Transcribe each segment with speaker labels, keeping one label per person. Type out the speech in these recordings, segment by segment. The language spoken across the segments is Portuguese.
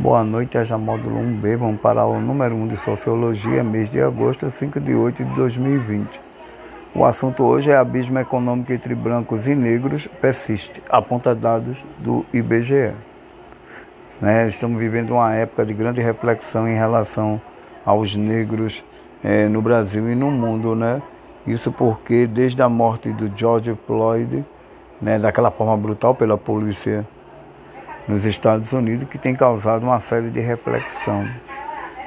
Speaker 1: Boa noite, Aja Módulo 1B. Vamos para o número 1 de Sociologia, mês de agosto, 5 de 8 de 2020. O assunto hoje é abismo econômico entre brancos e negros persiste, aponta dados do IBGE. Né, estamos vivendo uma época de grande reflexão em relação aos negros é, no Brasil e no mundo, né? Isso porque desde a morte do George Floyd, né, daquela forma brutal pela polícia nos Estados Unidos que tem causado uma série de reflexão.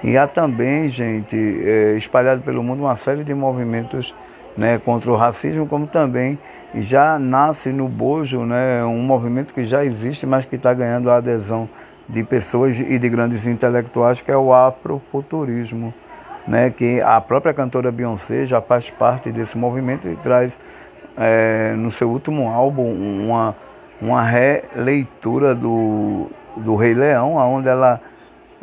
Speaker 1: E há também, gente, é, espalhado pelo mundo uma série de movimentos né, contra o racismo, como também já nasce no bojo né, um movimento que já existe, mas que está ganhando a adesão de pessoas e de grandes intelectuais, que é o afrofuturismo, né, que a própria cantora Beyoncé já faz parte desse movimento e traz é, no seu último álbum uma uma releitura do, do Rei Leão, onde ela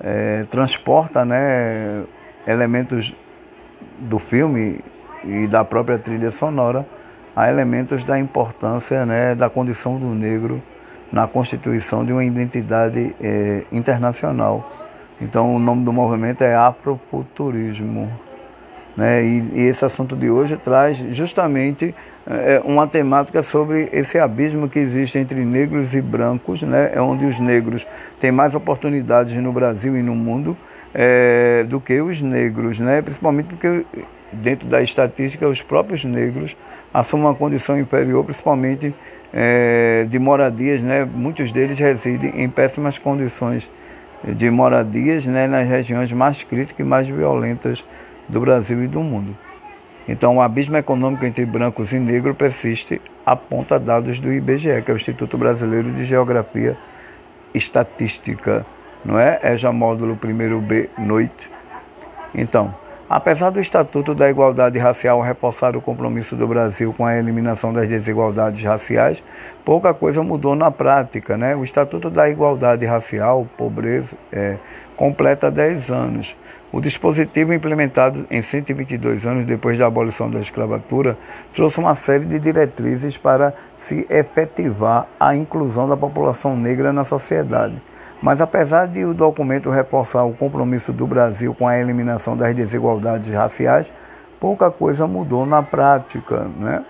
Speaker 1: é, transporta né, elementos do filme e da própria trilha sonora a elementos da importância né, da condição do negro na constituição de uma identidade é, internacional. Então o nome do movimento é Afrofuturismo. Né? E, e esse assunto de hoje traz justamente é, uma temática sobre esse abismo que existe entre negros e brancos, né? é onde os negros têm mais oportunidades no Brasil e no mundo é, do que os negros, né? principalmente porque dentro da estatística os próprios negros assumem uma condição inferior, principalmente é, de moradias, né? muitos deles residem em péssimas condições de moradias né? nas regiões mais críticas e mais violentas do Brasil e do mundo. Então, o abismo econômico entre brancos e negros persiste, aponta dados do IBGE, que é o Instituto Brasileiro de Geografia Estatística, não é? É já módulo 1B, noite. Então, Apesar do Estatuto da Igualdade Racial reforçar o compromisso do Brasil com a eliminação das desigualdades raciais, pouca coisa mudou na prática. Né? O Estatuto da Igualdade Racial, pobreza, é, completa 10 anos. O dispositivo implementado em 122 anos depois da abolição da escravatura trouxe uma série de diretrizes para se efetivar a inclusão da população negra na sociedade. Mas apesar de o documento reforçar o compromisso do Brasil com a eliminação das desigualdades raciais, pouca coisa mudou na prática. Né?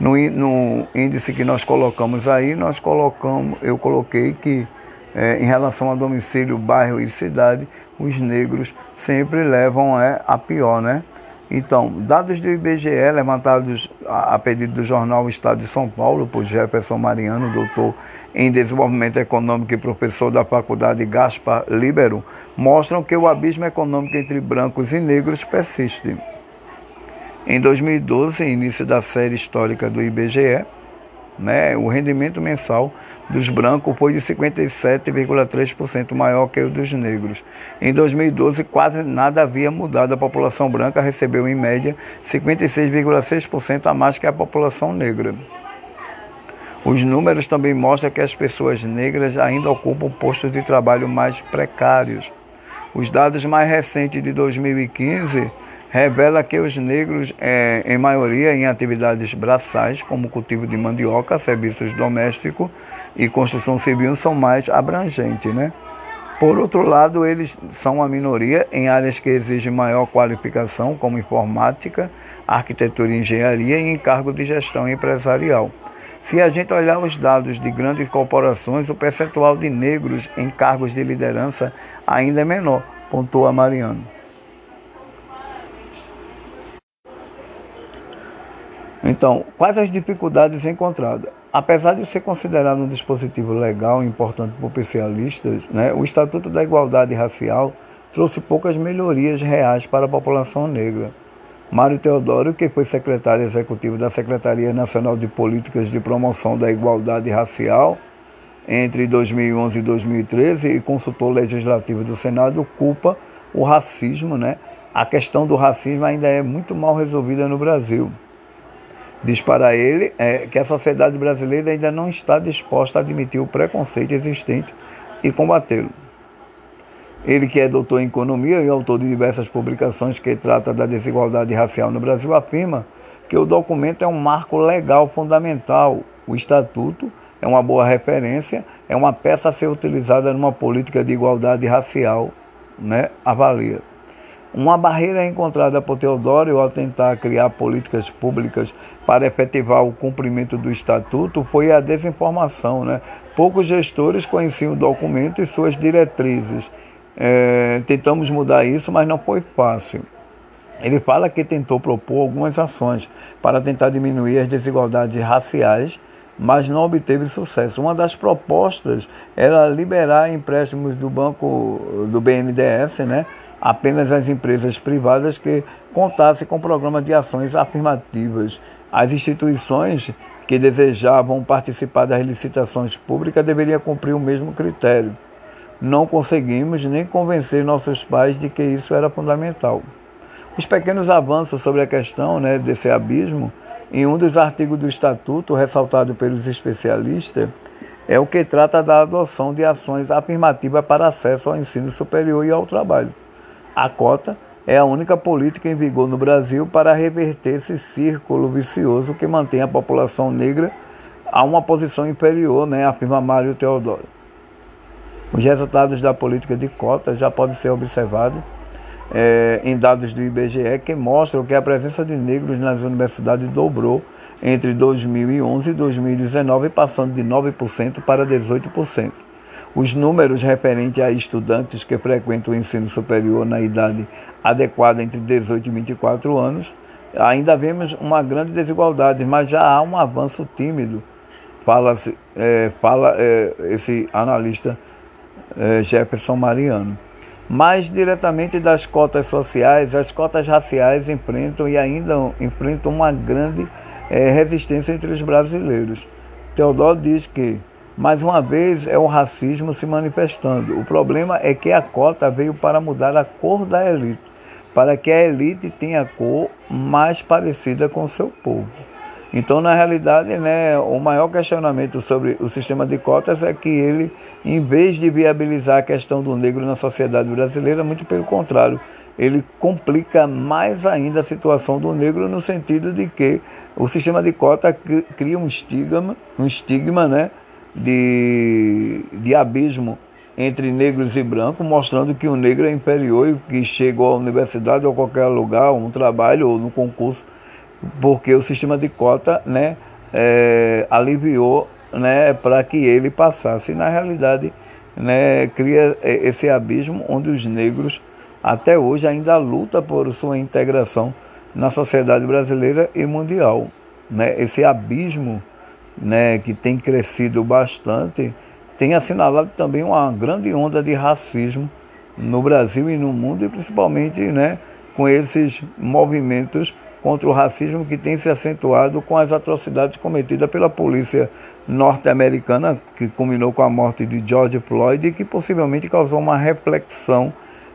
Speaker 1: No, no índice que nós colocamos aí, nós colocamos, eu coloquei que é, em relação a domicílio, bairro e cidade, os negros sempre levam é, a pior, né? Então, dados do IBGE levantados a, pedido do jornal Estado de São Paulo por Jefferson Mariano, doutor em desenvolvimento econômico e professor da Faculdade Gaspar Libero, mostram que o abismo econômico entre brancos e negros persiste. Em 2012, início da série histórica do IBGE, né, o rendimento mensal dos brancos foi de 57,3% maior que o dos negros. Em 2012, quase nada havia mudado. A população branca recebeu, em média, 56,6% a mais que a população negra. Os números também mostram que as pessoas negras ainda ocupam postos de trabalho mais precários. Os dados mais recentes de 2015 revela que os negros, é, em maioria em atividades braçais, como cultivo de mandioca, serviços domésticos e construção civil, são mais abrangentes. Né? Por outro lado, eles são uma minoria em áreas que exigem maior qualificação, como informática, arquitetura e engenharia, e em cargo de gestão empresarial. Se a gente olhar os dados de grandes corporações, o percentual de negros em cargos de liderança ainda é menor, pontua Mariano. Então, quais as dificuldades encontradas? Apesar de ser considerado um dispositivo legal e importante por especialistas, né, o Estatuto da Igualdade Racial trouxe poucas melhorias reais para a população negra. Mário Teodoro, que foi secretário executivo da Secretaria Nacional de Políticas de Promoção da Igualdade Racial entre 2011 e 2013 e consultor legislativo do Senado, culpa o racismo, né? A questão do racismo ainda é muito mal resolvida no Brasil. Diz para ele é, que a sociedade brasileira ainda não está disposta a admitir o preconceito existente e combatê-lo. Ele, que é doutor em economia e autor de diversas publicações que trata da desigualdade racial no Brasil, afirma que o documento é um marco legal fundamental. O estatuto é uma boa referência, é uma peça a ser utilizada numa política de igualdade racial, né? Avalia. Uma barreira encontrada por Teodoro ao tentar criar políticas públicas para efetivar o cumprimento do estatuto foi a desinformação. Né? Poucos gestores conheciam o documento e suas diretrizes. É, tentamos mudar isso, mas não foi fácil. Ele fala que tentou propor algumas ações para tentar diminuir as desigualdades raciais, mas não obteve sucesso. Uma das propostas era liberar empréstimos do banco do BNDES, né, apenas às empresas privadas que contassem com programas de ações afirmativas. As instituições que desejavam participar das licitações públicas deveriam cumprir o mesmo critério. Não conseguimos nem convencer nossos pais de que isso era fundamental. Os pequenos avanços sobre a questão né, desse abismo, em um dos artigos do Estatuto, ressaltado pelos especialistas, é o que trata da adoção de ações afirmativas para acesso ao ensino superior e ao trabalho. A cota é a única política em vigor no Brasil para reverter esse círculo vicioso que mantém a população negra a uma posição inferior, né, afirma Mário Teodoro. Os resultados da política de cotas já podem ser observados é, em dados do IBGE que mostram que a presença de negros nas universidades dobrou entre 2011 e 2019, passando de 9% para 18%. Os números referentes a estudantes que frequentam o ensino superior na idade adequada entre 18 e 24 anos, ainda vemos uma grande desigualdade, mas já há um avanço tímido, fala, é, fala é, esse analista é, Jefferson Mariano. Mais diretamente das cotas sociais, as cotas raciais enfrentam e ainda enfrentam uma grande é, resistência entre os brasileiros. Teodoro diz que mais uma vez é o racismo se manifestando. O problema é que a cota veio para mudar a cor da elite, para que a elite tenha a cor mais parecida com o seu povo. Então, na realidade, né, o maior questionamento sobre o sistema de cotas é que ele, em vez de viabilizar a questão do negro na sociedade brasileira, muito pelo contrário, ele complica mais ainda a situação do negro no sentido de que o sistema de cota cria um estigma, um estigma, né, de, de abismo entre negros e brancos, mostrando que o negro é inferior e que chegou à universidade ou a qualquer lugar, um trabalho ou no concurso, porque o sistema de cota né, é, aliviou né, para que ele passasse. E, na realidade, né, cria esse abismo onde os negros até hoje ainda lutam por sua integração na sociedade brasileira e mundial. Né? Esse abismo né, que tem crescido bastante, tem assinalado também uma grande onda de racismo no Brasil e no mundo, e principalmente né, com esses movimentos contra o racismo que tem se acentuado com as atrocidades cometidas pela polícia norte-americana, que culminou com a morte de George Floyd e que possivelmente causou uma reflexão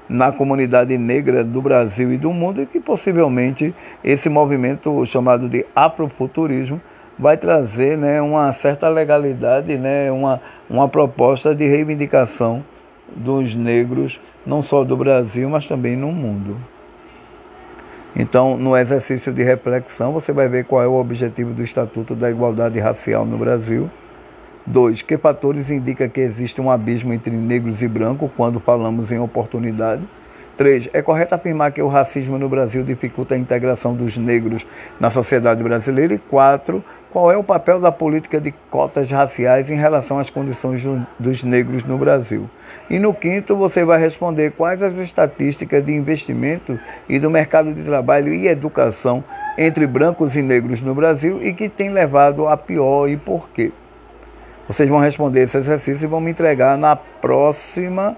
Speaker 1: na comunidade negra do Brasil e do mundo, e que possivelmente esse movimento chamado de afrofuturismo vai trazer né, uma certa legalidade, né, uma, uma proposta de reivindicação dos negros, não só do Brasil, mas também no mundo. Então, no exercício de reflexão, você vai ver qual é o objetivo do Estatuto da Igualdade Racial no Brasil. Dois, que fatores indicam que existe um abismo entre negros e brancos quando falamos em oportunidade? 3. É correto afirmar que o racismo no Brasil dificulta a integração dos negros na sociedade brasileira? E 4. Qual é o papel da política de cotas raciais em relação às condições dos negros no Brasil? E no quinto, você vai responder quais as estatísticas de investimento e do mercado de trabalho e educação entre brancos e negros no Brasil e que tem levado a pior e por quê. Vocês vão responder esse exercício e vão me entregar na próxima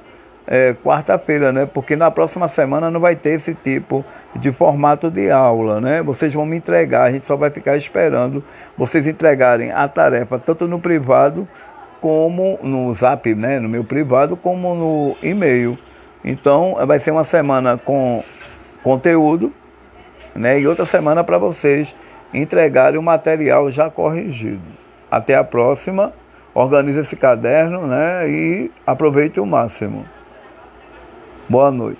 Speaker 1: é, quarta-feira, né? Porque na próxima semana não vai ter esse tipo de formato de aula, né? Vocês vão me entregar, a gente só vai ficar esperando vocês entregarem a tarefa tanto no privado como no Zap, né? No meu privado, como no e-mail. Então, vai ser uma semana com conteúdo, né? E outra semana para vocês entregarem o material já corrigido. Até a próxima. Organize esse caderno, né? E aproveite o máximo. Boa noite.